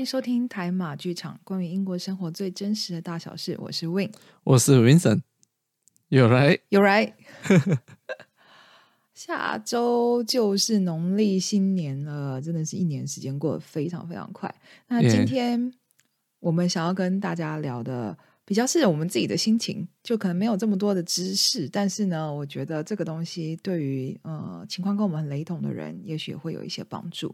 迎收听台马剧场，关于英国生活最真实的大小事。我是 Win，我是 Vincent，有来有来。下周就是农历新年了，真的是一年时间过得非常非常快。那今天我们想要跟大家聊的。比较是我们自己的心情，就可能没有这么多的知识，但是呢，我觉得这个东西对于呃情况跟我们很雷同的人，也许会有一些帮助。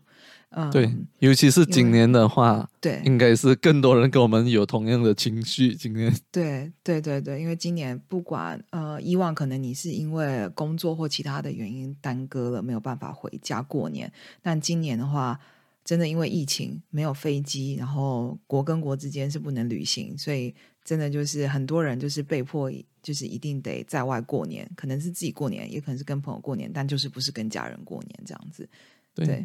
嗯，对，尤其是今年的话，对，应该是更多人跟我们有同样的情绪。今年，对，对，对，对，因为今年不管呃以往可能你是因为工作或其他的原因耽搁了，没有办法回家过年，但今年的话，真的因为疫情没有飞机，然后国跟国之间是不能旅行，所以。真的就是很多人就是被迫，就是一定得在外过年，可能是自己过年，也可能是跟朋友过年，但就是不是跟家人过年这样子。对。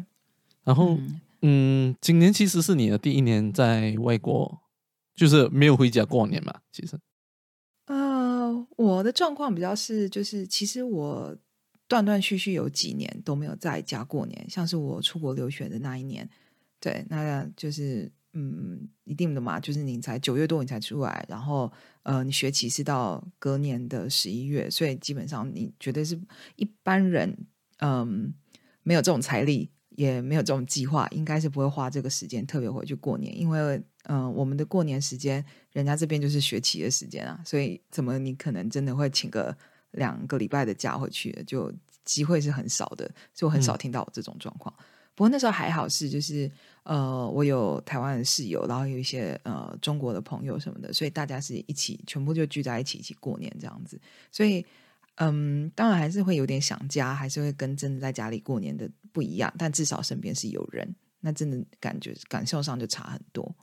然后，嗯，今年其实是你的第一年在外国，就是没有回家过年嘛？其实，呃，我的状况比较是，就是其实我断断续续有几年都没有在家过年，像是我出国留学的那一年，对，那就是。嗯，一定的嘛，就是你才九月多你才出来，然后呃，你学期是到隔年的十一月，所以基本上你绝对是一般人，嗯，没有这种财力，也没有这种计划，应该是不会花这个时间特别回去过年，因为嗯，我们的过年时间，人家这边就是学期的时间啊，所以怎么你可能真的会请个两个礼拜的假回去，就机会是很少的，所以我很少听到这种状况。不过那时候还好是就是。呃，我有台湾的室友，然后有一些呃中国的朋友什么的，所以大家是一起全部就聚在一起一起过年这样子。所以，嗯，当然还是会有点想家，还是会跟真的在家里过年的不一样。但至少身边是有人，那真的感觉感受上就差很多。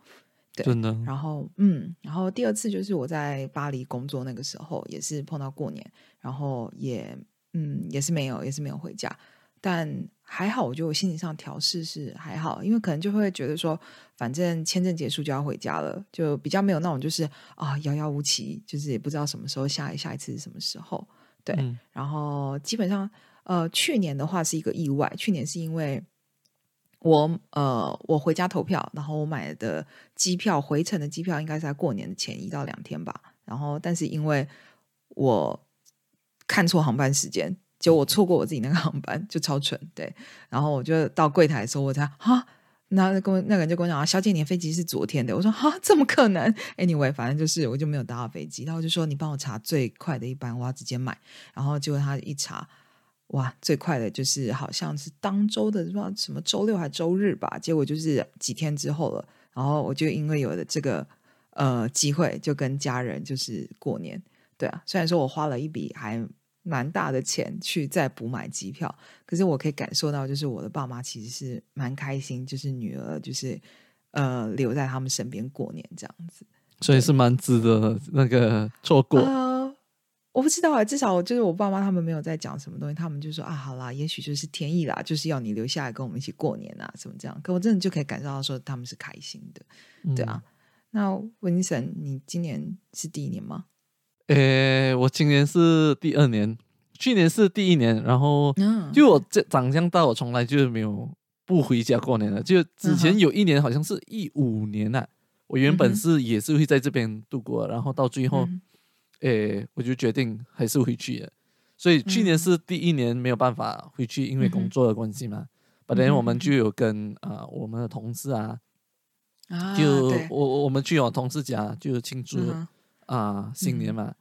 对，真的。然后，嗯，然后第二次就是我在巴黎工作那个时候，也是碰到过年，然后也嗯也是没有，也是没有回家。但还好，我觉得我心理上调试是还好，因为可能就会觉得说，反正签证结束就要回家了，就比较没有那种就是啊遥遥无期，就是也不知道什么时候下一下一次是什么时候。对，然后基本上呃去年的话是一个意外，去年是因为我呃我回家投票，然后我买的机票回程的机票应该是在过年的前一到两天吧，然后但是因为我看错航班时间。就我错过我自己那个航班，就超蠢，对。然后我就到柜台的时候，我才哈，那跟那个人就跟我讲啊，小姐，你的飞机是昨天的。我说哈，怎么可能？Anyway，反正就是我就没有搭飞机。然后就说你帮我查最快的一班，我要直接买。然后结果他一查，哇，最快的就是好像是当周的不知道什么周六还周日吧。结果就是几天之后了。然后我就因为有了这个呃机会，就跟家人就是过年。对啊，虽然说我花了一笔还。蛮大的钱去再补买机票，可是我可以感受到，就是我的爸妈其实是蛮开心，就是女儿就是呃留在他们身边过年这样子，所以是蛮值得那个错过。我不知道啊，至少就是我爸妈他们没有在讲什么东西，他们就说啊，好啦，也许就是天意啦，就是要你留下来跟我们一起过年啊，什么这样。可我真的就可以感受到说他们是开心的，对啊。那温森，你今年是第一年吗？诶，我今年是第二年，去年是第一年，然后就我这长相到，我从来就没有不回家过年了。就之前有一年，好像是一五年啊，我原本是也是会在这边度过，然后到最后，诶，我就决定还是回去了。所以去年是第一年没有办法回去，因为工作的关系嘛。本来我们就有跟啊我们的同事啊，就我我们去我同事家就庆祝。啊，新年嘛，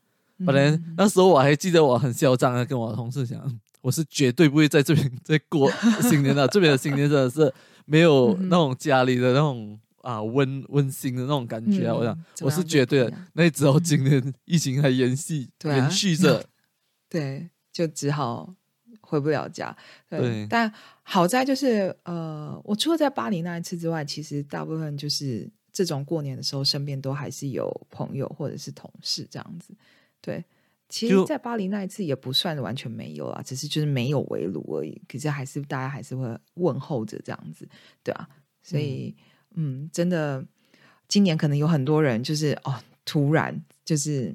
本来那时候我还记得我很嚣张的跟我同事讲，我是绝对不会在这边 再过新年的，这边的新年真的是没有那种家里的那种啊温温馨的那种感觉啊！我想我是绝对的，那只有今年疫情还延续延续着，对，就只好回不了家。对，但好在就是呃，我除了在巴黎那一次之外，其实大部分就是。这种过年的时候，身边都还是有朋友或者是同事这样子。对，其实，在巴黎那一次也不算完全没有啊，只是就是没有围炉而已。可是还是大家还是会问候着这样子，对啊。所以，嗯，真的，今年可能有很多人就是哦，突然就是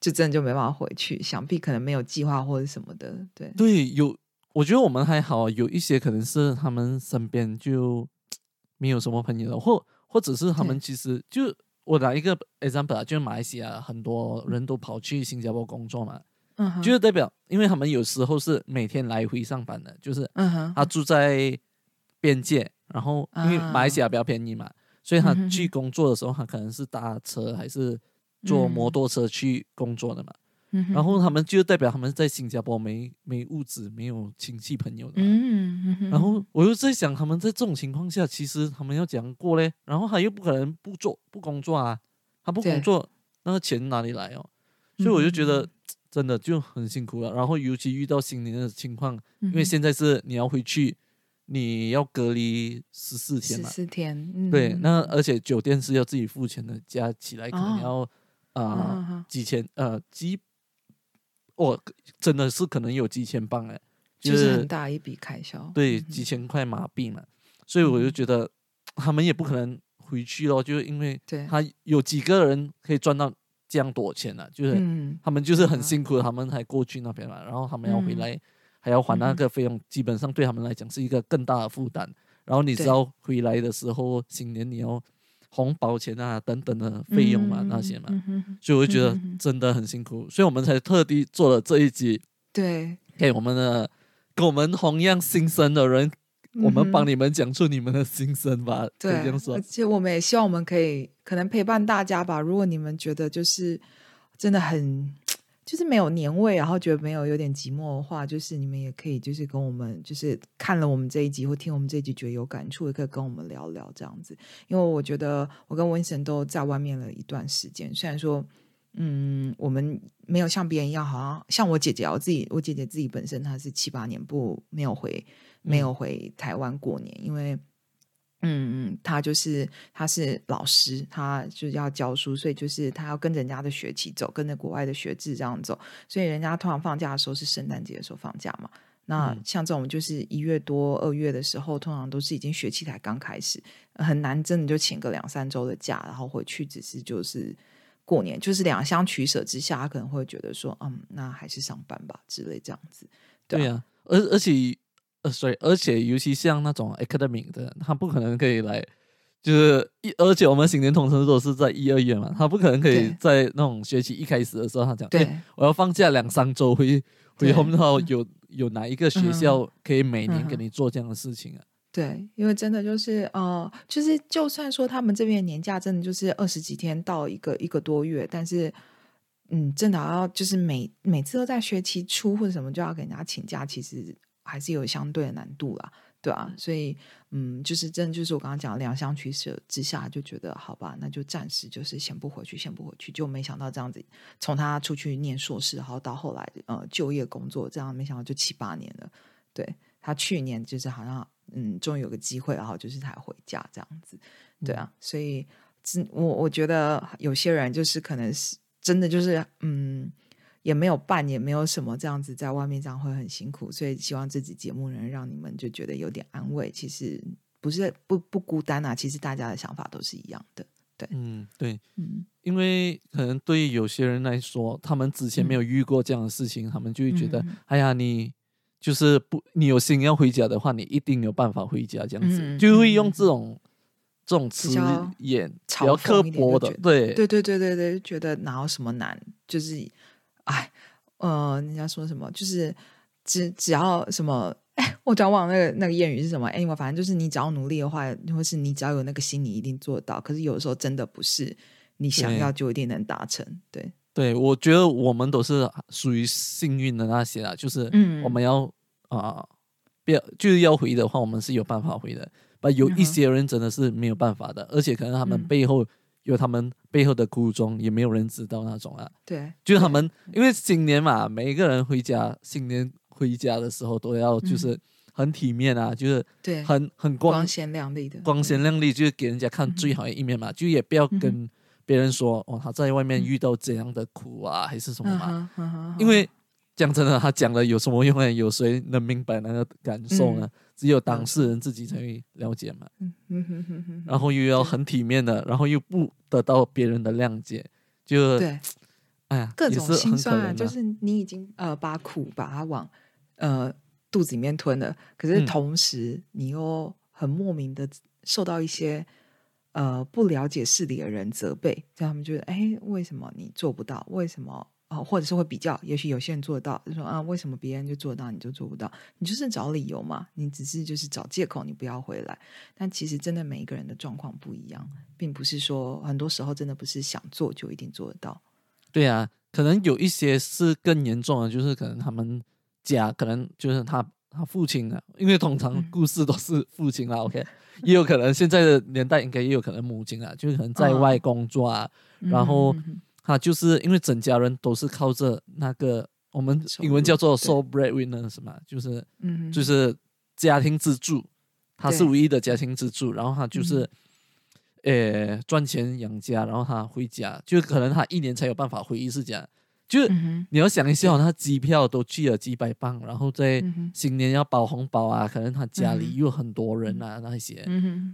就真的就没办法回去，想必可能没有计划或者什么的。对，对，有，我觉得我们还好，有一些可能是他们身边就 没有什么朋友了，或。或者是他们其实就我拿一个 example 啊，就是马来西亚很多人都跑去新加坡工作嘛，嗯，就是代表，因为他们有时候是每天来回上班的，就是他住在边界，然后因为马来西亚比较便宜嘛，所以他去工作的时候，他可能是搭车还是坐摩托车去工作的嘛。然后他们就代表他们在新加坡没没物质，没有亲戚朋友的。嗯，然后我又在想，他们在这种情况下，其实他们要怎样过嘞，然后他又不可能不做不工作啊，他不工作，那个钱哪里来哦？所以我就觉得真的就很辛苦了。然后尤其遇到新年的情况，因为现在是你要回去，你要隔离十四天嘛，十四天，对，那而且酒店是要自己付钱的，加起来可能要啊几千呃几。哦，真的是可能有几千磅哎，就是很大一笔开销。对，几千块马币嘛，所以我就觉得他们也不可能回去咯，就是因为他有几个人可以赚到这样多钱呢？就是他们就是很辛苦，他们才过去那边嘛，然后他们要回来还要还那个费用，基本上对他们来讲是一个更大的负担。然后你知道回来的时候，新年你要。红包钱啊，等等的费用嘛，那些嘛，所以我就觉得真的很辛苦，所以我们才特地做了这一集，对，给我们的跟我们同样心声的人，我们帮你们讲出你们的心声吧。对，而且我们也希望我们可以可能陪伴大家吧。如果你们觉得就是真的很。就是没有年味，然后觉得没有有点寂寞的话，就是你们也可以就是跟我们就是看了我们这一集或听我们这一集觉得有感触，也可以跟我们聊聊这样子。因为我觉得我跟温神都在外面了一段时间，虽然说嗯，我们没有像别人一样，好像像我姐姐，我自己我姐姐自己本身她是七八年不没有回没有回台湾过年，因为。嗯嗯，他就是他是老师，他就是要教书，所以就是他要跟着人家的学期走，跟着国外的学制这样走。所以人家通常放假的时候是圣诞节的时候放假嘛。那像这种就是一月多二月的时候，通常都是已经学期才刚开始，很难真的就请个两三周的假，然后回去只是就是过年，就是两相取舍之下，他可能会觉得说，嗯，那还是上班吧之类这样子。对啊，而而且。呃，所以而且尤其像那种 academic 的，他不可能可以来，就是一而且我们新年通常都是在一二月嘛，他不可能可以在那种学期一开始的时候，他讲，对，我要放假两三周回回 home 的话，有有哪一个学校可以每年给你做这样的事情啊？对，因为真的就是呃，就是就算说他们这边年假真的就是二十几天到一个一个多月，但是嗯，真的要就是每每次都在学期初或者什么就要给人家请假，其实。还是有相对的难度啦，对啊，所以嗯，就是真的就是我刚刚讲两相取舍之下，就觉得好吧，那就暂时就是先不回去，先不回去，就没想到这样子，从他出去念硕士，然后到后来呃就业工作，这样没想到就七八年了。对他去年就是好像嗯，终于有个机会，然后就是才回家这样子，对啊，所以我我觉得有些人就是可能是真的就是嗯。也没有伴，也没有什么这样子，在外面这样会很辛苦，所以希望这集节目能让你们就觉得有点安慰。其实不是不不孤单啊，其实大家的想法都是一样的。对，嗯，对，嗯，因为可能对于有些人来说，他们之前没有遇过这样的事情，他们就会觉得，哎呀，你就是不，你有心要回家的话，你一定有办法回家，这样子就会用这种这种词眼比较刻薄的，对，对，对，对，对，对，觉得哪有什么难，就是。哎，呃，人家说什么？就是只只要什么？哎，我讲忘了那个那个谚语是什么？哎，我反正就是你只要努力的话，或是你只要有那个心，你一定做到。可是有的时候真的不是你想要就一定能达成。对，对，我觉得我们都是属于幸运的那些啊，就是我们要啊，不要就是要回的话，我们是有办法回的。但有一些人真的是没有办法的，而且可能他们背后。有他们背后的苦衷，也没有人知道那种啊。对，就是他们，因为新年嘛，每一个人回家，新年回家的时候都要就是很体面啊，就是对，很很光鲜亮丽的，光鲜亮丽，就是给人家看最好的一面嘛，就也不要跟别人说哦，他在外面遇到怎样的苦啊，还是什么嘛，因为。讲真的，他讲了有什么用呢？有谁能明白那个感受呢？只有当事人自己才会了解嘛。然后又要很体面的，然后又不得到别人的谅解，就对，哎呀，各种心酸啊！就是你已经呃把苦把它往呃肚子里面吞了，可是同时你又很莫名的受到一些呃不了解事理的人责备，让他们觉得哎，为什么你做不到？为什么？哦，或者是会比较，也许有些人做得到，就说啊，为什么别人就做到，你就做不到？你就是找理由嘛，你只是就是找借口，你不要回来。但其实真的每一个人的状况不一样，并不是说很多时候真的不是想做就一定做得到。对啊，可能有一些是更严重的，就是可能他们家可能就是他他父亲啊，因为通常故事都是父亲啊，OK，也有可能现在的年代应该也有可能母亲啊，就是可能在外工作啊，然后。他就是因为整家人都是靠着那个我们英文叫做 sole breadwinner 什么，就是嗯，就是家庭支柱，他是唯一的家庭支柱，然后他就是，呃，赚钱养家，然后他回家，就可能他一年才有办法回一次家，就是你要想一下，他机票都去了几百磅，然后在新年要包红包啊，可能他家里又很多人啊那些，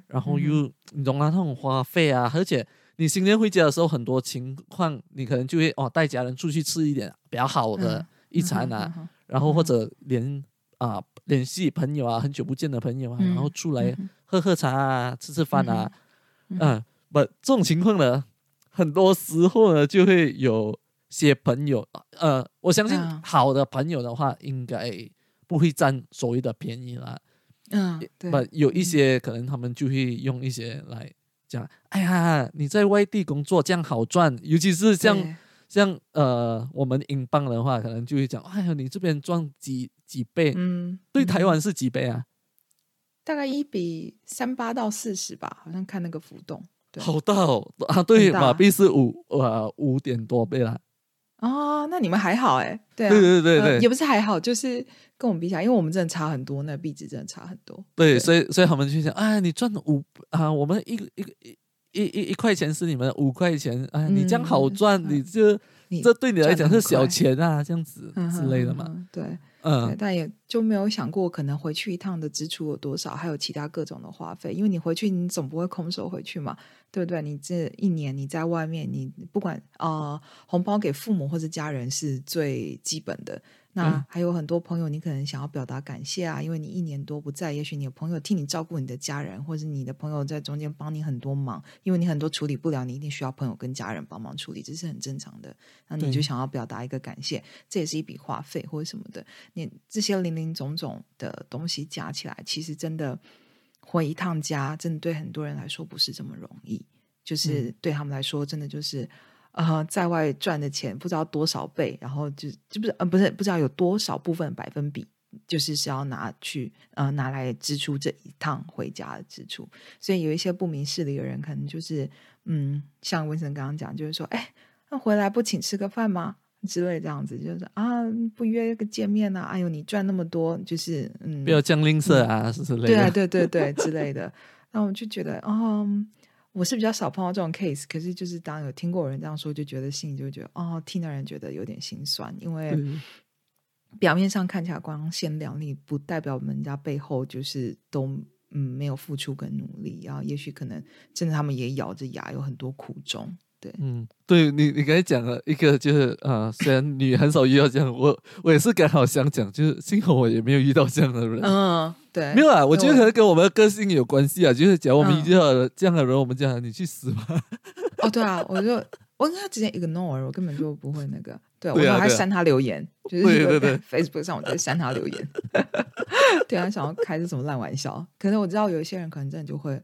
然后又你懂啊，那种花费啊，而且。你新年回家的时候，很多情况你可能就会哦带家人出去吃一点比较好的一餐啊，然后或者联啊联系朋友啊，很久不见的朋友啊，然后出来喝喝茶啊，吃吃饭啊，嗯，不这种情况呢，很多时候呢就会有些朋友，呃，我相信好的朋友的话，应该不会占所谓的便宜啦，嗯，对，不有一些可能他们就会用一些来。讲，哎呀，你在外地工作这样好赚，尤其是像像呃，我们英镑的话，可能就会讲，哎呀，你这边赚几几倍？嗯，对，台湾是几倍啊？大概一比三八到四十吧，好像看那个浮动。好大哦啊！对，马币是五呃五点多倍啦。哦，那你们还好哎？对对对对对，也不是还好，就是跟我们比起来，因为我们真的差很多，那币值真的差很多。对，所以所以他们就想，哎，你赚五啊，我们一个一个一一一一块钱是你们五块钱，哎，你这样好赚，你这这对你来讲是小钱啊，这样子之类的嘛。对。嗯，但也就没有想过可能回去一趟的支出有多少，还有其他各种的花费。因为你回去，你总不会空手回去嘛，对不对？你这一年你在外面，你不管啊，红包给父母或者家人是最基本的。那还有很多朋友，你可能想要表达感谢啊，因为你一年多不在，也许你的朋友替你照顾你的家人，或者你的朋友在中间帮你很多忙，因为你很多处理不了，你一定需要朋友跟家人帮忙处理，这是很正常的。那你就想要表达一个感谢，这也是一笔花费或者什么的。你这些零零总总的东西加起来，其实真的回一趟家，真的对很多人来说不是这么容易。就是对他们来说，真的就是。呃，在外赚的钱不知道多少倍，然后就就不是呃不是不知道有多少部分百分比，就是是要拿去呃拿来支出这一趟回家的支出，所以有一些不明事理的人，可能就是嗯，像文森刚刚讲，就是说，哎，那回来不请吃个饭吗？之类这样子，就是啊，不约个见面啊？哎呦，你赚那么多，就是嗯，不要降吝啬啊，是之类的，对啊，对对对 之类的，那我就觉得，嗯。我是比较少碰到这种 case，可是就是当有听过有人这样说，就觉得心里就觉得哦，听的人觉得有点心酸，因为表面上看起来光鲜亮丽，不代表我们家背后就是都嗯没有付出跟努力，然后也许可能真的他们也咬着牙有很多苦衷。对，嗯，对你，你刚才讲了一个，就是啊，虽然你很少遇到这样，我我也是刚好想讲，就是幸好我也没有遇到这样的人。嗯，对，没有啊，我觉得可能跟我们的个性有关系啊，就是假如我们遇到这样的人，我们讲你去死吧。哦，对啊，我就我跟他直接 ignore，我根本就不会那个，对我还删他留言，就是，Facebook 上我直接删他留言。对啊，想要开这什么烂玩笑？可能我知道有一些人可能真的就会，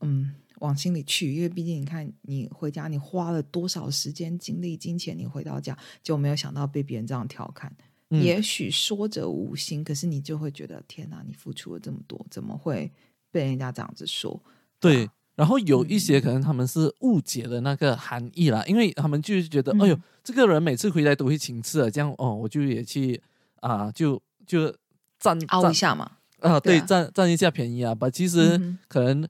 嗯。往心里去，因为毕竟你看，你回家你花了多少时间、精力、金钱，你回到家就没有想到被别人这样调侃。也许说者无心，可是你就会觉得天哪，你付出了这么多，怎么会被人家这样子说？对，然后有一些可能他们是误解了那个含义啦，因为他们就是觉得，哎呦，这个人每次回来都会请吃啊，这样哦，我就也去啊，就就占占一下嘛，啊，对，占占一下便宜啊，把其实可能。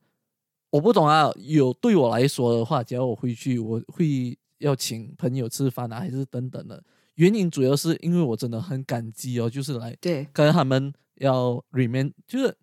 我不懂啊，有对我来说的话，只要我回去，我会要请朋友吃饭啊，还是等等的。原因主要是因为我真的很感激哦，就是来对。跟他们要 remain，就是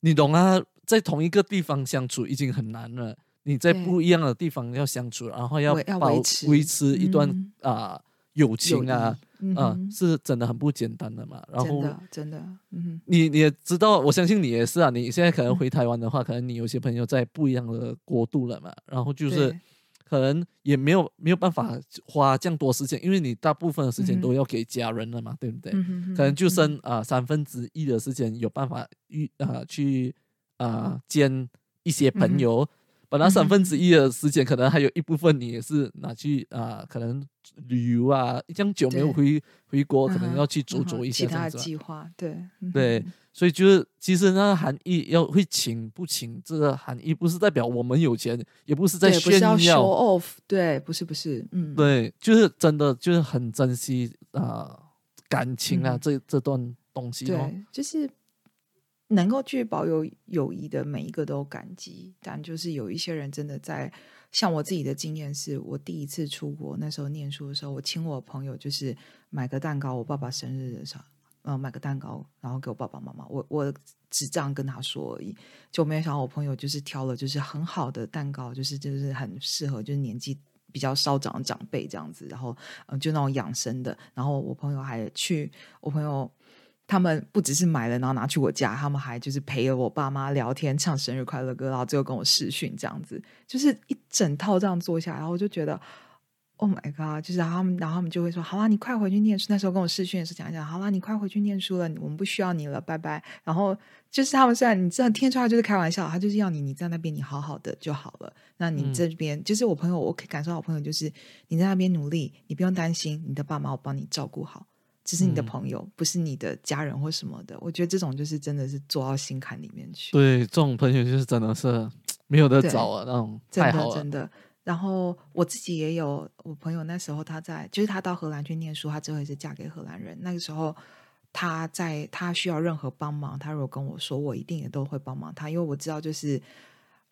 你懂啊，在同一个地方相处已经很难了，你在不一样的地方要相处，然后要要维持维持一段啊友情啊，啊，是真的很不简单的嘛。然后真的真的，嗯，你你也知道，我相信你也是啊。你现在可能回台湾的话，可能你有些朋友在不一样的国度了嘛。然后就是可能也没有没有办法花这样多时间，因为你大部分的时间都要给家人了嘛，对不对？可能就剩啊三分之一的时间有办法遇啊去啊见一些朋友。本来三分之一的时间，可能还有一部分你也是拿去啊，可能旅游啊，这样久没有回回国，可能要去走走一些其他计划。对对，所以就是其实那个含义要会请不请，这个含义不是代表我们有钱，也不是在炫耀。show off，对，不是不是，嗯，对，就是真的就是很珍惜啊感情啊这这段东西哦，就是。能够去保有友谊的每一个都感激，但就是有一些人真的在，像我自己的经验是，我第一次出国那时候念书的时候，我请我朋友就是买个蛋糕，我爸爸生日的时候，呃，买个蛋糕，然后给我爸爸妈妈，我我只这样跟他说而已，就没有想到我朋友就是挑了就是很好的蛋糕，就是就是很适合就是年纪比较稍长的长辈这样子，然后嗯就那种养生的，然后我朋友还去我朋友。他们不只是买了，然后拿去我家，他们还就是陪了我爸妈聊天，唱生日快乐歌，然后最后跟我视讯，这样子，就是一整套这样做下来，然后我就觉得，Oh my god！就是他们，然后他们就会说：“好啦，你快回去念书。”那时候跟我视讯的时候讲讲：“好啦，你快回去念书了，我们不需要你了，拜拜。”然后就是他们虽然你这样听出来就是开玩笑，他就是要你你在那边你好好的就好了。那你这边就是我朋友，我可以感受到我朋友就是你在那边努力，你不用担心，你的爸妈我帮你照顾好。只是你的朋友，不是你的家人或什么的。我觉得这种就是真的是做到心坎里面去。对，这种朋友就是真的是没有得找啊，那种太好了，真的。然后我自己也有我朋友，那时候他在，就是他到荷兰去念书，他最后也是嫁给荷兰人。那个时候他在他需要任何帮忙，他如果跟我说，我一定也都会帮忙他，因为我知道就是。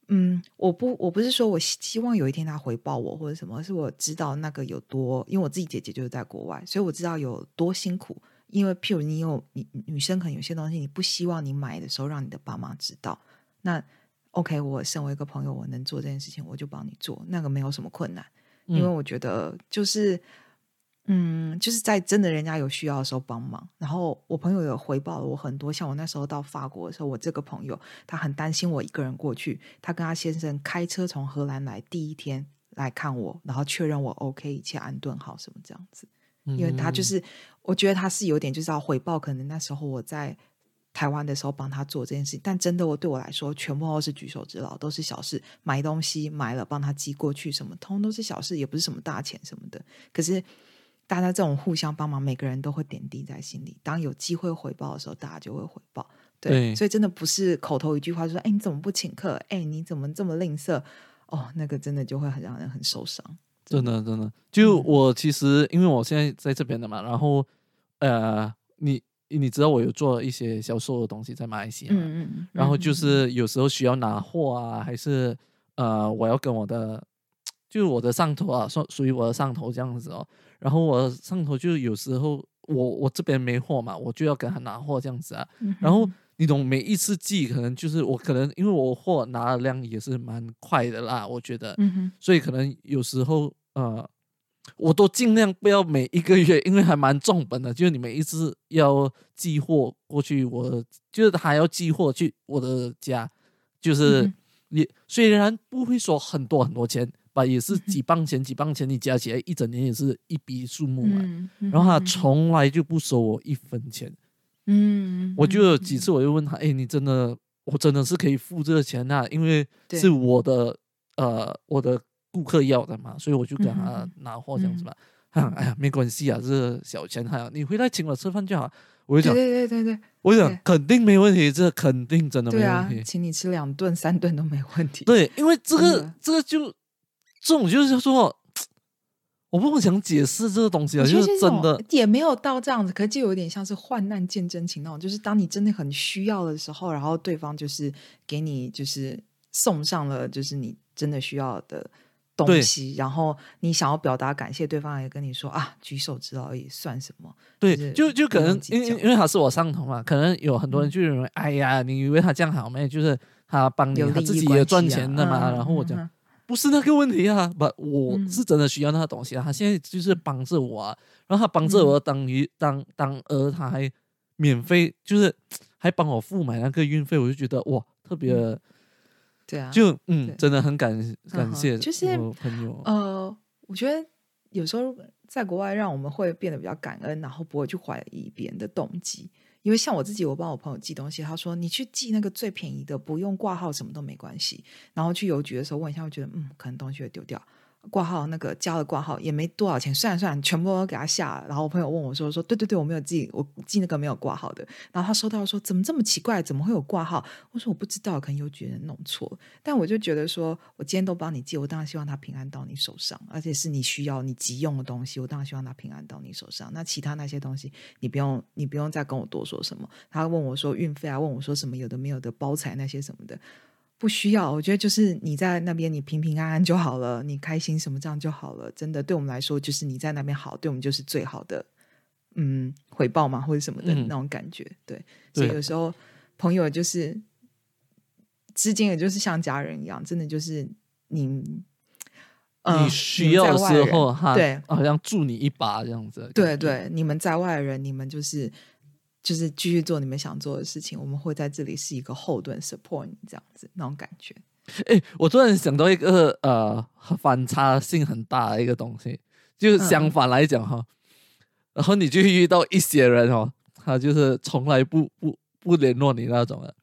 嗯，我不，我不是说我希望有一天他回报我或者什么，是我知道那个有多，因为我自己姐姐就是在国外，所以我知道有多辛苦。因为譬如你有你女生可能有些东西你不希望你买的时候让你的爸妈知道，那 OK，我身为一个朋友，我能做这件事情，我就帮你做，那个没有什么困难，因为我觉得就是。嗯，就是在真的人家有需要的时候帮忙。然后我朋友有回报了我很多，像我那时候到法国的时候，我这个朋友他很担心我一个人过去，他跟他先生开车从荷兰来，第一天来看我，然后确认我 OK，一切安顿好什么这样子。因为他就是我觉得他是有点就是要回报，可能那时候我在台湾的时候帮他做这件事情，但真的我对我来说全部都是举手之劳，都是小事，买东西买了帮他寄过去什么，通都是小事，也不是什么大钱什么的，可是。大家这种互相帮忙，每个人都会点滴在心里。当有机会回报的时候，大家就会回报。对，所以真的不是口头一句话说：“哎，你怎么不请客？哎，你怎么这么吝啬？”哦，那个真的就会很让人很受伤。真的，真的。就我其实，因为我现在在这边的嘛，然后呃，你你知道我有做一些销售的东西在马来西亚，嗯嗯，然后就是有时候需要拿货啊，还是呃，我要跟我的。就是我的上头啊，属属于我的上头这样子哦。然后我上头就有时候我我这边没货嘛，我就要给他拿货这样子啊。然后你懂，每一次寄可能就是我可能因为我货拿的量也是蛮快的啦，我觉得。所以可能有时候呃，我都尽量不要每一个月，因为还蛮重本的。就是你每一次要寄货过去，我就是还要寄货去我的家，就是你虽然不会说很多很多钱。吧，也是几磅钱，几磅钱，你加起来一整年也是一笔数目嘛。然后他从来就不收我一分钱。嗯，我就有几次我就问他，哎，你真的，我真的是可以付这个钱啊？因为是我的，呃，我的顾客要的嘛，所以我就给他拿货这样子嘛。哎呀，没关系啊，这小钱还好，你回来请我吃饭就好。我就讲，对对对对，我就讲肯定没问题，这肯定真的没问题，请你吃两顿三顿都没问题。对，因为这个这个就。这种就是说，我不想解释这个东西啊，就是真的也没有到这样子，可就有点像是患难见真情那种，就是当你真的很需要的时候，然后对方就是给你就是送上了就是你真的需要的东西，然后你想要表达感谢，对方也跟你说啊，举手之劳也算什么？对，就就可能因因为他是我上头嘛，可能有很多人就认为，哎呀，你以为他这样好没？就是他帮你，他自己也赚钱的嘛。然后我讲。不是那个问题啊，不，我是真的需要那个东西啊。他现在就是帮着我啊，然后他帮着我当于当当儿，他还免费，就是还帮我付买那个运费，我就觉得哇，特别，对啊，就嗯，真的很感感谢，就是朋友。呃，我觉得有时候在国外，让我们会变得比较感恩，然后不会去怀疑别人的动机。因为像我自己，我帮我朋友寄东西，他说你去寄那个最便宜的，不用挂号，什么都没关系。然后去邮局的时候问一下，我觉得嗯，可能东西会丢掉。挂号那个交了挂号也没多少钱，算了算了，全部都给他下了。然后我朋友问我说：“说对对对，我没有寄，我寄那个没有挂号的。”然后他收到说：“怎么这么奇怪？怎么会有挂号？”我说：“我不知道，可能邮局人弄错。”但我就觉得说，我今天都帮你寄，我当然希望他平安到你手上，而且是你需要、你急用的东西，我当然希望他平安到你手上。那其他那些东西，你不用，你不用再跟我多说什么。他问我说运费啊，问我说什么有的没有的包材那些什么的。不需要，我觉得就是你在那边，你平平安安就好了，你开心什么这样就好了。真的，对我们来说，就是你在那边好，对我们就是最好的，嗯，回报嘛，或者什么的那种感觉。对，所以有时候朋友就是之间，也就是像家人一样，真的就是你，你需要的时候，哈，对，好像助你一把这样子。对对，你们在外人，你们就是。就是继续做你们想做的事情，我们会在这里是一个后盾，support 你这样子那种感觉。哎，我突然想到一个呃反差性很大的一个东西，就是相反来讲哈，然后你就遇到一些人哦，他就是从来不不不联络你那种的，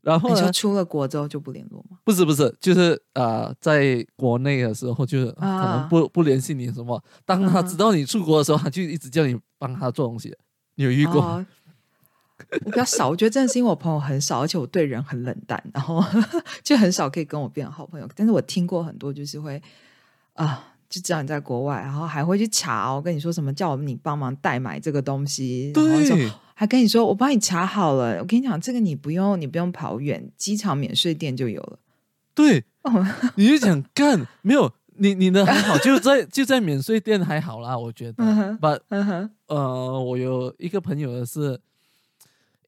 然后你就出了国之后就不联络吗？不是不是，就是呃在国内的时候就是可能不不联系你什么，当他知道你出国的时候，他就一直叫你帮他做东西，你有遇过？我比较少，我觉得真的是因为我朋友很少，而且我对人很冷淡，然后 就很少可以跟我变好朋友。但是我听过很多，就是会啊，就知道你在国外，然后还会去查，我跟你说什么，叫我们你帮忙代买这个东西，然后说还跟你说我帮你查好了，我跟你讲这个你不用，你不用跑远，机场免税店就有了。对，你就想干没有？你你的还好，就在就在免税店还好啦，我觉得。不，呃，我有一个朋友的是。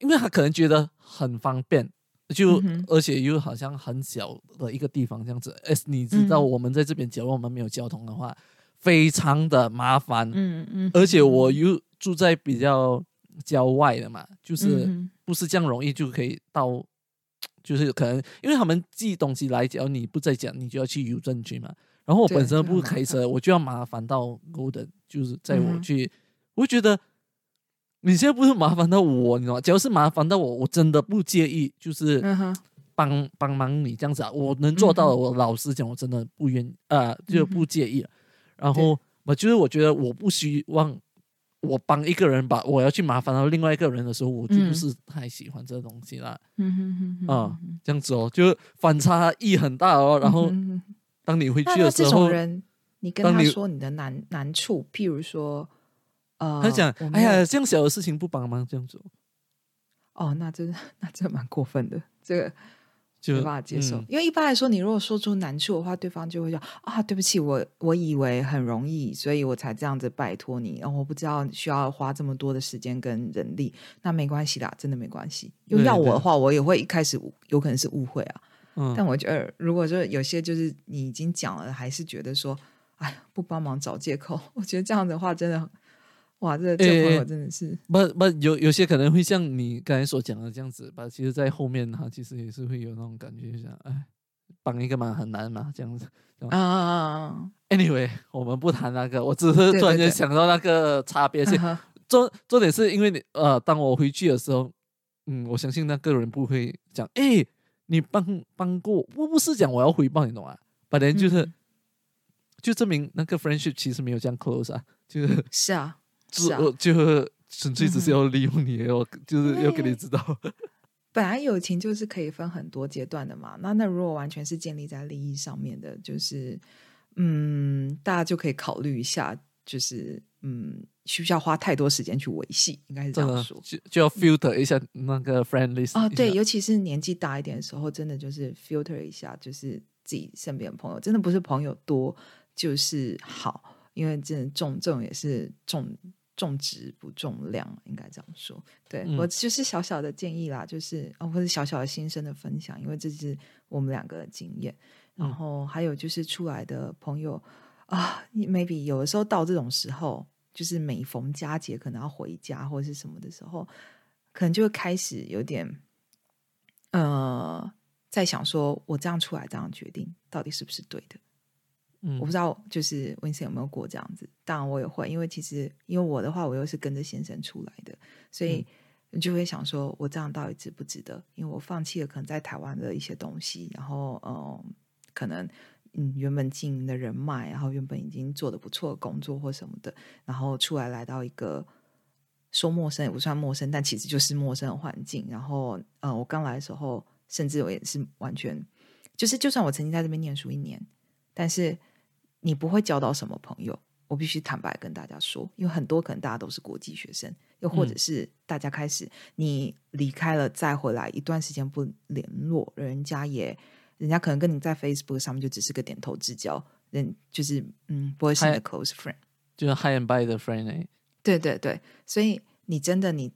因为他可能觉得很方便，就而且又好像很小的一个地方这样子。哎，你知道我们在这边，假如我们没有交通的话，非常的麻烦。嗯嗯。而且我又住在比较郊外的嘛，就是不是这样容易就可以到，就是可能因为他们寄东西来，只要你不在家，你就要去邮政局嘛。然后我本身不开车，我就要麻烦到 Golden，就是在我去，我觉得。你现在不是麻烦到我，你知道吗？只要是麻烦到我，我真的不介意，就是帮帮忙你这样子啊。我能做到的，我老实讲，我真的不愿呃，就不介意。然后我就是我觉得我不希望我帮一个人把我要去麻烦到另外一个人的时候，我就不是太喜欢这个东西了。嗯哼哼啊，这样子哦，就反差异很大哦。然后当你回去的时候，你跟他说你的难难处，譬如说。他讲：“哎呀，这样小的事情不帮忙这样做。”哦，那真的，那真蛮过分的，这个就没办法接受。因为一般来说，你如果说出难处的话，对方就会说：“啊，对不起，我我以为很容易，所以我才这样子拜托你。然后我不知道需要花这么多的时间跟人力。那没关系啦，真的没关系。又要我的话，我也会一开始有可能是误会啊。嗯，但我觉得，如果说有些就是你已经讲了，还是觉得说，哎，不帮忙找借口，我觉得这样的话真的。”哇，这这朋友真的是不不有有些可能会像你刚才所讲的这样子吧？其实，在后面哈，其实也是会有那种感觉，像哎，帮一个忙很难嘛，这样子啊啊啊！Anyway，我们不谈那个，我只是突然间想到那个差别性。重重点是因为你呃，当我回去的时候，嗯，我相信那个人不会讲，哎，你帮帮过，我不是讲我要回报你懂啊？本来就是，就证明那个 friendship 其实没有这样 close 啊，就是是啊。就就纯粹只是要利用你，要就是要给你知道。本来友情就是可以分很多阶段的嘛。那那如果完全是建立在利益上面的，就是嗯，大家就可以考虑一下，就是嗯，需不需要花太多时间去维系？应该是这样说，就就要 filter 一下那个 friendly 哦，对，尤其是年纪大一点的时候，真的就是 filter 一下，就是自己身边的朋友，真的不是朋友多就是好，因为真的重这种也是重。重质不重量，应该这样说。对我就是小小的建议啦，就是或者小小的心声的分享，因为这是我们两个的经验。然后还有就是出来的朋友啊，maybe 有的时候到这种时候，就是每逢佳节可能要回家或者是什么的时候，可能就会开始有点呃，在想说我这样出来这样决定到底是不是对的？嗯，我不知道，就是 Vincent 有没有过这样子？当然我也会，因为其实因为我的话，我又是跟着先生出来的，所以你就会想说，我这样到底值不值得？因为我放弃了可能在台湾的一些东西，然后嗯。可能嗯，原本经营的人脉，然后原本已经做的不错的工作或什么的，然后出来来到一个说陌生也不算陌生，但其实就是陌生的环境。然后呃，我刚来的时候，甚至我也是完全就是，就算我曾经在这边念书一年，但是你不会交到什么朋友。我必须坦白跟大家说，因为很多可能大家都是国际学生，又或者是大家开始你离开了再回来一段时间不联络，人家也。人家可能跟你在 Facebook 上面就只是个点头之交，人就是嗯，不会是你的 close friend，就是 high and by 的 friend 哎。对对对，所以你真的你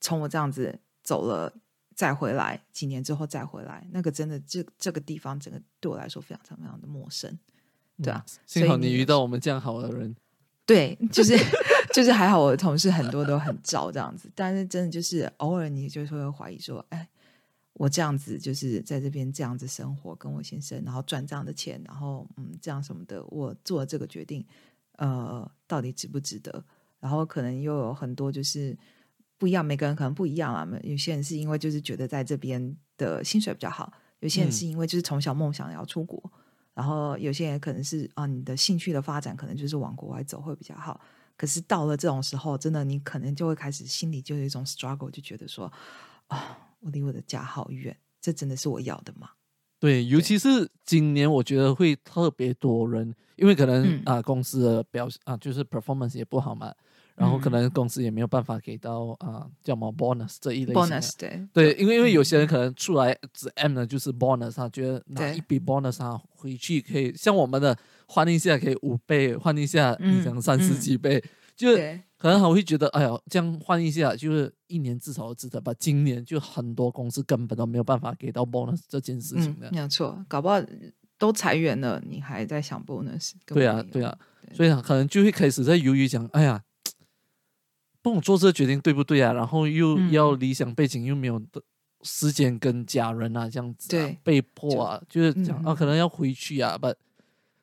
从我这样子走了再回来，几年之后再回来，那个真的这这个地方整个对我来说非常非常的陌生，对啊。幸好你遇到我们这样好的人。对，就是就是还好，我的同事很多都很照这样子，但是真的就是偶尔你就会怀疑说，哎。我这样子就是在这边这样子生活，跟我先生，然后赚这样的钱，然后嗯，这样什么的，我做这个决定，呃，到底值不值得？然后可能又有很多就是不一样，每个人可能不一样啊。有些人是因为就是觉得在这边的薪水比较好，有些人是因为就是从小梦想要出国，然后有些人可能是啊，你的兴趣的发展可能就是往国外走会比较好。可是到了这种时候，真的你可能就会开始心里就有一种 struggle，就觉得说啊。我离我的家好远，这真的是我要的吗？对，尤其是今年，我觉得会特别多人，因为可能啊，公司的表啊，就是 performance 也不好嘛，然后可能公司也没有办法给到啊，叫什么 bonus 这一类 bonus 对对，因为因为有些人可能出来只 M 呢，就是 bonus，他觉得拿一笔 bonus 啊回去可以像我们的换一下可以五倍，换一下你讲三十几倍，就是。可能我会觉得，哎呀，这样换一下，就是一年至少值得吧。今年就很多公司根本都没有办法给到 bonus 这件事情的，没有错。搞不好都裁员了，你还在想 bonus？对啊，对啊，所以可能就会开始在犹豫，讲，哎呀，帮我做这个决定对不对啊？然后又要理想背景，又没有的时间跟家人啊，这样子，对，被迫啊，就是讲啊，可能要回去啊。不，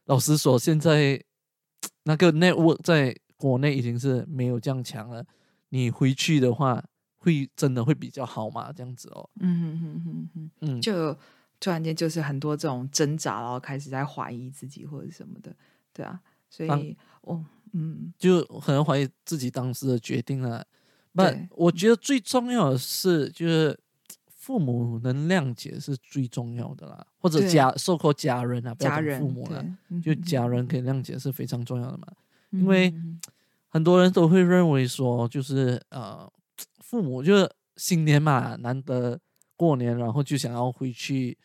老实说，现在那个 network 在。国内已经是没有这样强了，你回去的话会真的会比较好吗？这样子哦，嗯嗯嗯嗯嗯嗯，就突然间就是很多这种挣扎，然后开始在怀疑自己或者什么的，对啊，所以我嗯，就可能怀疑自己当时的决定了。不，我觉得最重要的是就是父母能谅解是最重要的啦，或者家受过家人啊，家人父母了，就家人可以谅解是非常重要的嘛。因为很多人都会认为说，就是呃，父母就是新年嘛，难得过年，然后就想要回去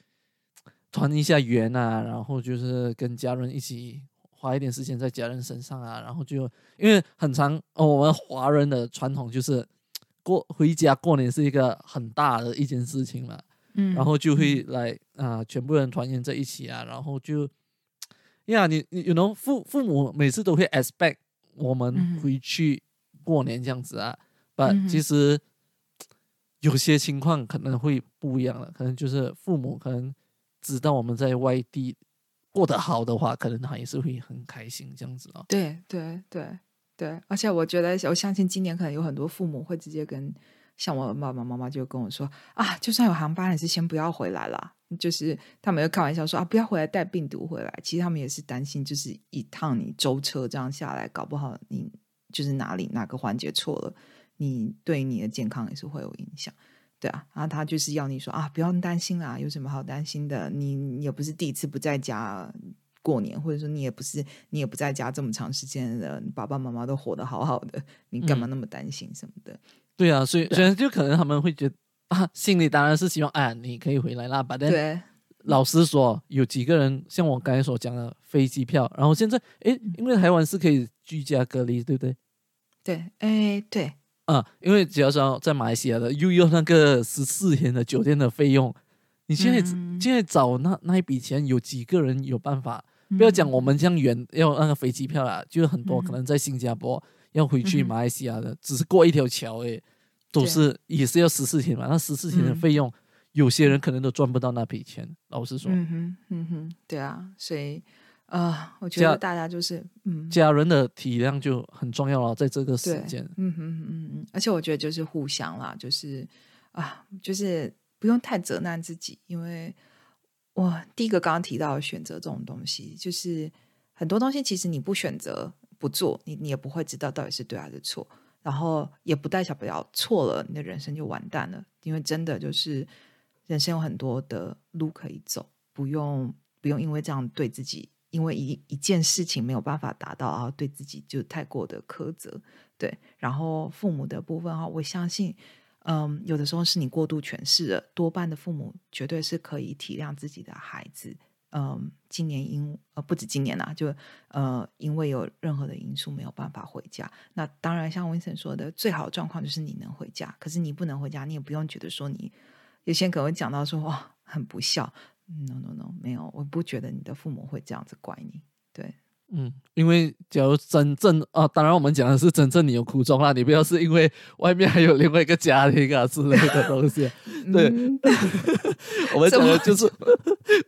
团一下圆啊，然后就是跟家人一起花一点时间在家人身上啊，然后就因为很长，我们华人的传统就是过回家过年是一个很大的一件事情嘛，嗯，然后就会来啊，全部人团圆在一起啊，然后就。呀，你你有能父父母每次都会 expect 我们回去过年这样子啊，不，其实有些情况可能会不一样了，可能就是父母可能知道我们在外地过得好的话，可能他也是会很开心这样子啊。对对对对，而且我觉得我相信今年可能有很多父母会直接跟像我爸爸妈妈就跟我说啊，就算有航班，还是先不要回来了。就是他们又开玩笑说啊，不要回来带病毒回来。其实他们也是担心，就是一趟你舟车这样下来，搞不好你就是哪里哪个环节错了，你对你的健康也是会有影响，对啊。然后他就是要你说啊，不用担心啦，有什么好担心的？你也不是第一次不在家过年，或者说你也不是你也不在家这么长时间了，爸爸妈妈都活得好好的，你干嘛那么担心什么的？对啊，所以所以就可能他们会觉得。啊，心里当然是希望，哎，你可以回来啦。把对，老实说，有几个人像我刚才所讲的飞机票，然后现在，哎，因为台湾是可以居家隔离，对不对？对，哎，对，啊，因为只要说在马来西亚的，又要那个十四天的酒店的费用，你现在现在找那那一笔钱，有几个人有办法？不要讲我们这样远要那个飞机票啦，就是很多可能在新加坡要回去马来西亚的，只是过一条桥诶，都是也是要十四天嘛。那十四天的费用，有些人可能都赚不到那笔钱。老实说，嗯哼，嗯哼，对啊，所以啊，我觉得大家就是嗯，家人的体谅就很重要了，在这个时间，嗯嗯嗯嗯，而且我觉得就是互相啦，就是啊，就是不用太责难自己，因为。我第一个刚刚提到选择这种东西，就是很多东西其实你不选择不做，你你也不会知道到底是对还是错，然后也不代表不要错了，你的人生就完蛋了。因为真的就是人生有很多的路可以走，不用不用因为这样对自己，因为一一件事情没有办法达到，然后对自己就太过的苛责。对，然后父母的部分哈，我相信。嗯，有的时候是你过度诠释了，多半的父母绝对是可以体谅自己的孩子。嗯，今年因呃不止今年啦，就呃因为有任何的因素没有办法回家。那当然，像温森说的，最好的状况就是你能回家。可是你不能回家，你也不用觉得说你有些人可能会讲到说哇很不孝。No No No，没有，我不觉得你的父母会这样子怪你。对。嗯，因为假如真正啊，当然我们讲的是真正你有苦衷啦，你不要是因为外面还有另外一个家庭啊之类的东西。对，我们讲的就是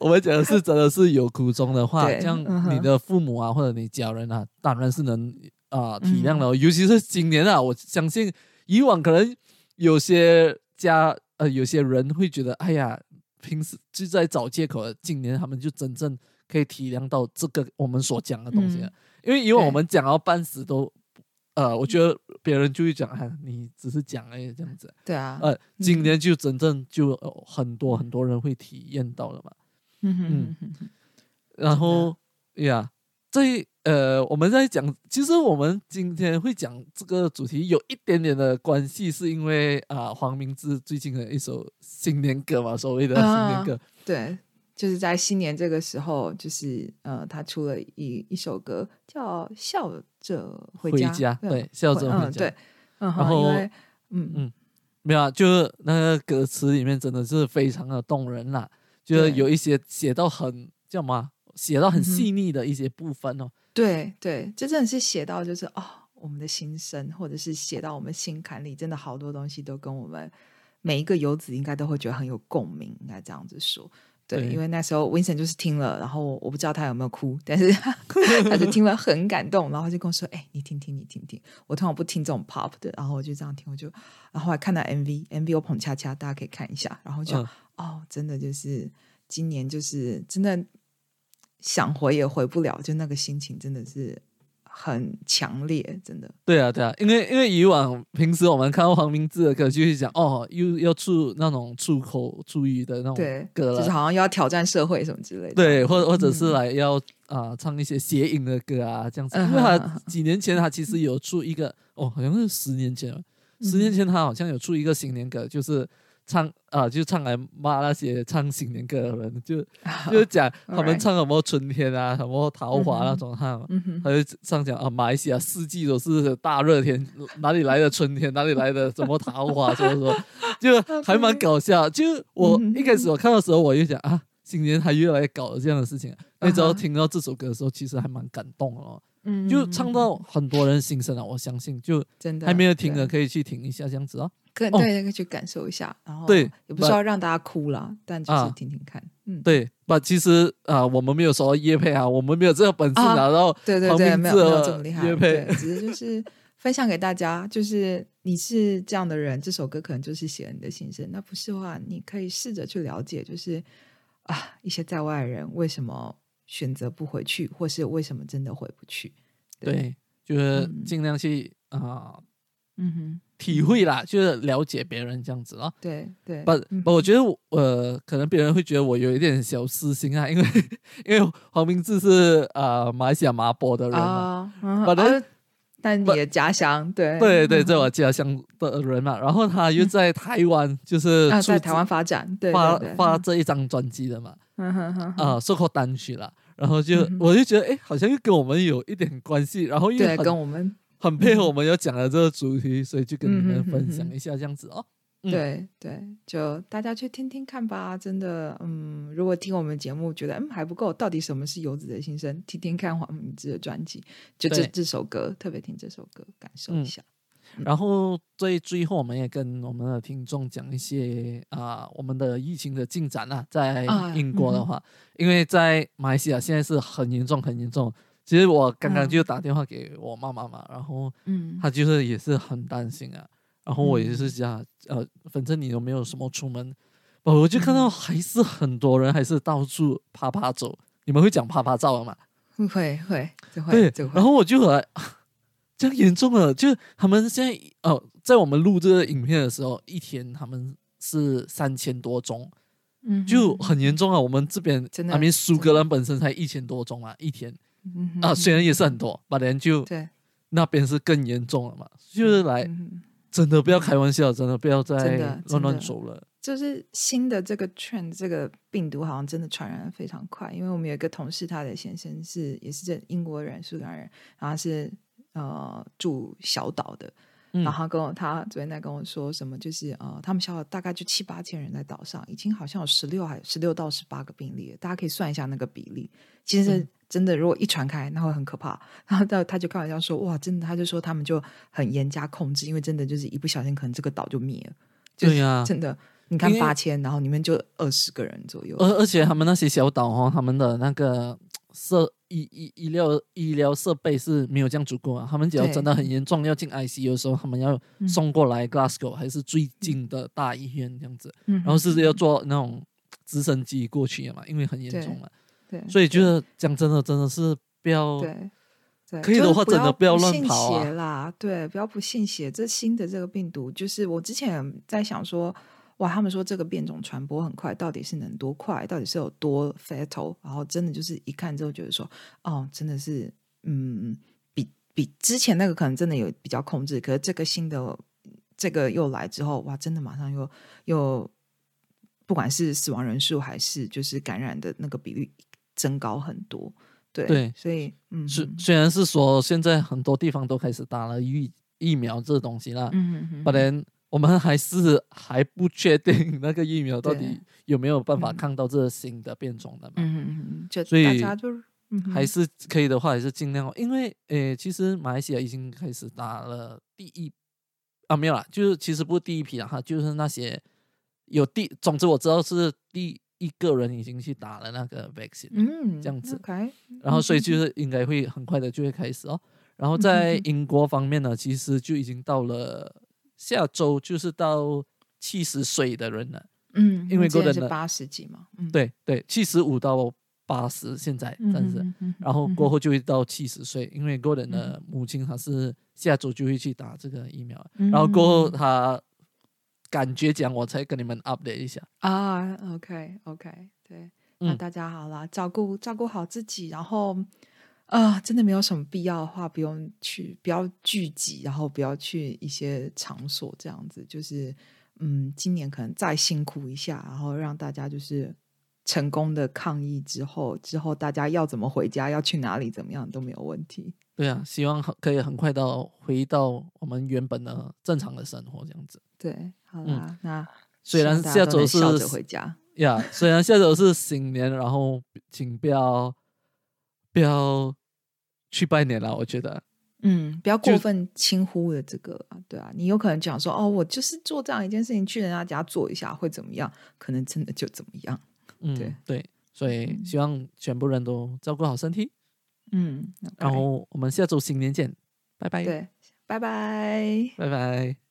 我们讲的是真的是有苦衷的话，像你的父母啊或者你家人啊，当然是能啊体谅的。尤其是今年啊，我相信以往可能有些家呃有些人会觉得，哎呀，平时就在找借口，今年他们就真正。可以体谅到这个我们所讲的东西，因为因为我们讲到半死都，呃，我觉得别人就会讲，哎，你只是讲而已这样子。对啊，呃，今年就真正就很多很多人会体验到了嘛。嗯哼哼。然后呀，这呃，我们在讲，其实我们今天会讲这个主题有一点点的关系，是因为啊，黄明志最近的一首新年歌嘛，所谓的新年歌，对。就是在新年这个时候，就是呃，他出了一一首歌，叫《笑着回家》。对，笑着回家。对，然后，嗯嗯，没有，啊，就是那个歌词里面真的是非常的动人啦，就是有一些写到很叫什么，写到很细腻的一些部分哦。对对，这真的是写到就是哦，我们的心声，或者是写到我们心坎里，真的好多东西都跟我们每一个游子应该都会觉得很有共鸣，应该这样子说。对，因为那时候 Vincent 就是听了，然后我不知道他有没有哭，但是他就听了很感动，然后就跟我说：“哎，你听听，你听听。”我通常不听这种 pop 的，然后我就这样听，我就然后还看到 MV，MV 我捧恰恰，大家可以看一下，然后就哦，真的就是今年就是真的想回也回不了，就那个心情真的是。很强烈，真的。对啊，对啊，因为因为以往平时我们看到黄明志的歌，就是讲哦，又要出那种出口注意的那种歌了，就是好像又要挑战社会什么之类的。对，或或者是来要啊唱一些谐音的歌啊，这样子。因为他几年前他其实有出一个哦，好像是十年前了，十年前他好像有出一个新年歌，就是。唱啊，就唱来骂那些唱新年歌的人，就就讲他们唱什么春天啊，什么桃花那种，他他就上讲啊，马来西亚四季都是大热天，哪里来的春天，哪里来的什么桃花，所以说就 还蛮搞笑。就我一开始我看到时候，我就想啊，新年还越来越搞了这样的事情。那时候听到这首歌的时候，其实还蛮感动哦。就唱到很多人心声了，我相信就真的还没有听的可以去听一下这样子哦。可对，可以去感受一下，然后对，也不需要让大家哭了，但就是听听看。嗯，对，不，其实啊，我们没有说叶配啊，我们没有这个本事拿到，对对对，没有没有这么厉害。叶配只是就是分享给大家，就是你是这样的人，这首歌可能就是写了你的心声。那不是的话，你可以试着去了解，就是啊，一些在外的人为什么选择不回去，或是为什么真的回不去。对，就是尽量去啊，嗯哼。体会啦，就是了解别人这样子咯。对对，不不，我觉得我呃，可能别人会觉得我有一点小私心啊，因为 因为黄明志是呃马来西亚麻波的人嘛，反正但你的家乡，对。对对，在我家乡的人嘛，然后他又在台湾，就是在台湾发展，对发发这一张专辑的嘛，啊，收获单曲了，然后就我就觉得哎，好像又跟我们有一点关系，然后又跟我们。很配合我们要讲的这个主题，所以就跟你们分享一下这样子哦。对对，就大家去听听看吧。真的，嗯，如果听我们节目觉得嗯还不够，到底什么是游子的心声？听听看黄明志的专辑，就这这首歌，特别听这首歌，感受一下。然后最最后，我们也跟我们的听众讲一些啊，我们的疫情的进展啊，在英国的话，因为在马来西亚现在是很严重，很严重。其实我刚刚就打电话给我妈妈嘛，然后嗯，她就是也是很担心啊。然后我也是讲，呃，反正你有没有什么出门？我就看到还是很多人还是到处啪啪走。你们会讲啪啪照了吗？会会就会。对，然后我就来。这样严重了，就他们现在哦，在我们录这个影片的时候，一天他们是三千多宗，嗯，就很严重啊。我们这边那边苏格兰本身才一千多宗啊，一天，啊，虽然也是很多，把人就对那边是更严重了嘛，就是来真的不要开玩笑，真的不要再乱乱走了。就是新的这个 trend，这个病毒好像真的传染的非常快，因为我们有一个同事，他的先生是也是这英国人，苏格兰人，然后是。呃，住小岛的，然后跟我，他昨天在跟我说什么，就是呃，他们小岛大概就七八千人在岛上，已经好像有十六还十六到十八个病例，大家可以算一下那个比例。其实真的，如果一传开，那会很可怕。然后他他就开玩笑说，哇，真的，他就说他们就很严加控制，因为真的就是一不小心，可能这个岛就灭了。对呀，真的，你看八千，然后里面就二十个人左右。而而且他们那些小岛哦，他们的那个。设医医医疗医疗设备是没有这样足够啊！他们只要真的很严重要进 ICU 的时候，他们要送过来 Glasgow 还是最近的大医院这样子，然后是要坐那种直升机过去嘛，因为很严重嘛。对，所以就是讲真的，真的是不要对对，可以的话真的不要乱跑啊！啦，对，不要不信邪。这新的这个病毒，就是我之前在想说。哇，他们说这个变种传播很快，到底是能多快？到底是有多 fatal？然后真的就是一看之后觉得说，哦，真的是，嗯，比比之前那个可能真的有比较控制，可是这个新的这个又来之后，哇，真的马上又又不管是死亡人数还是就是感染的那个比率增高很多，对对，所以嗯，虽虽然是说现在很多地方都开始打了疫疫苗这东西了，嗯嗯，不然。我们还是还不确定那个疫苗到底有没有办法抗到这新的变种的嘛？嗯嗯嗯，所以大家就还是可以的话，还是尽量。因为诶，其实马来西亚已经开始打了第一啊，没有啦，就是其实不是第一批了哈，就是那些有第，总之我知道是第一个人已经去打了那个 vaccine，嗯，这样子，OK。然后所以就是应该会很快的就会开始哦。然后在英国方面呢，其实就已经到了。下周就是到七十岁的人了，嗯，因为过的是八十几嘛，嗯，对对，七十五到八十现在，但是，然后过后就会到七十岁，因为过人的母亲她是下周就会去打这个疫苗，然后过后她感觉讲，我才跟你们 update 一下。啊，OK OK，对，那大家好了，照顾照顾好自己，然后。啊，真的没有什么必要的话，不用去，不要聚集，然后不要去一些场所，这样子就是，嗯，今年可能再辛苦一下，然后让大家就是成功的抗疫之后，之后大家要怎么回家，要去哪里，怎么样都没有问题。对啊，希望可以很快到回到我们原本的正常的生活，这样子。对，好啦，那虽然下周是回家呀，虽然下周是 新年，然后请不要不要。去拜年了，我觉得，嗯，不要过分轻忽了这个，对啊，你有可能讲说，哦，我就是做这样一件事情，去人家家做一下会怎么样？可能真的就怎么样，嗯，对。对，所以希望全部人都照顾好身体，嗯，然后我们下周新年见，拜拜，对，拜拜，拜拜。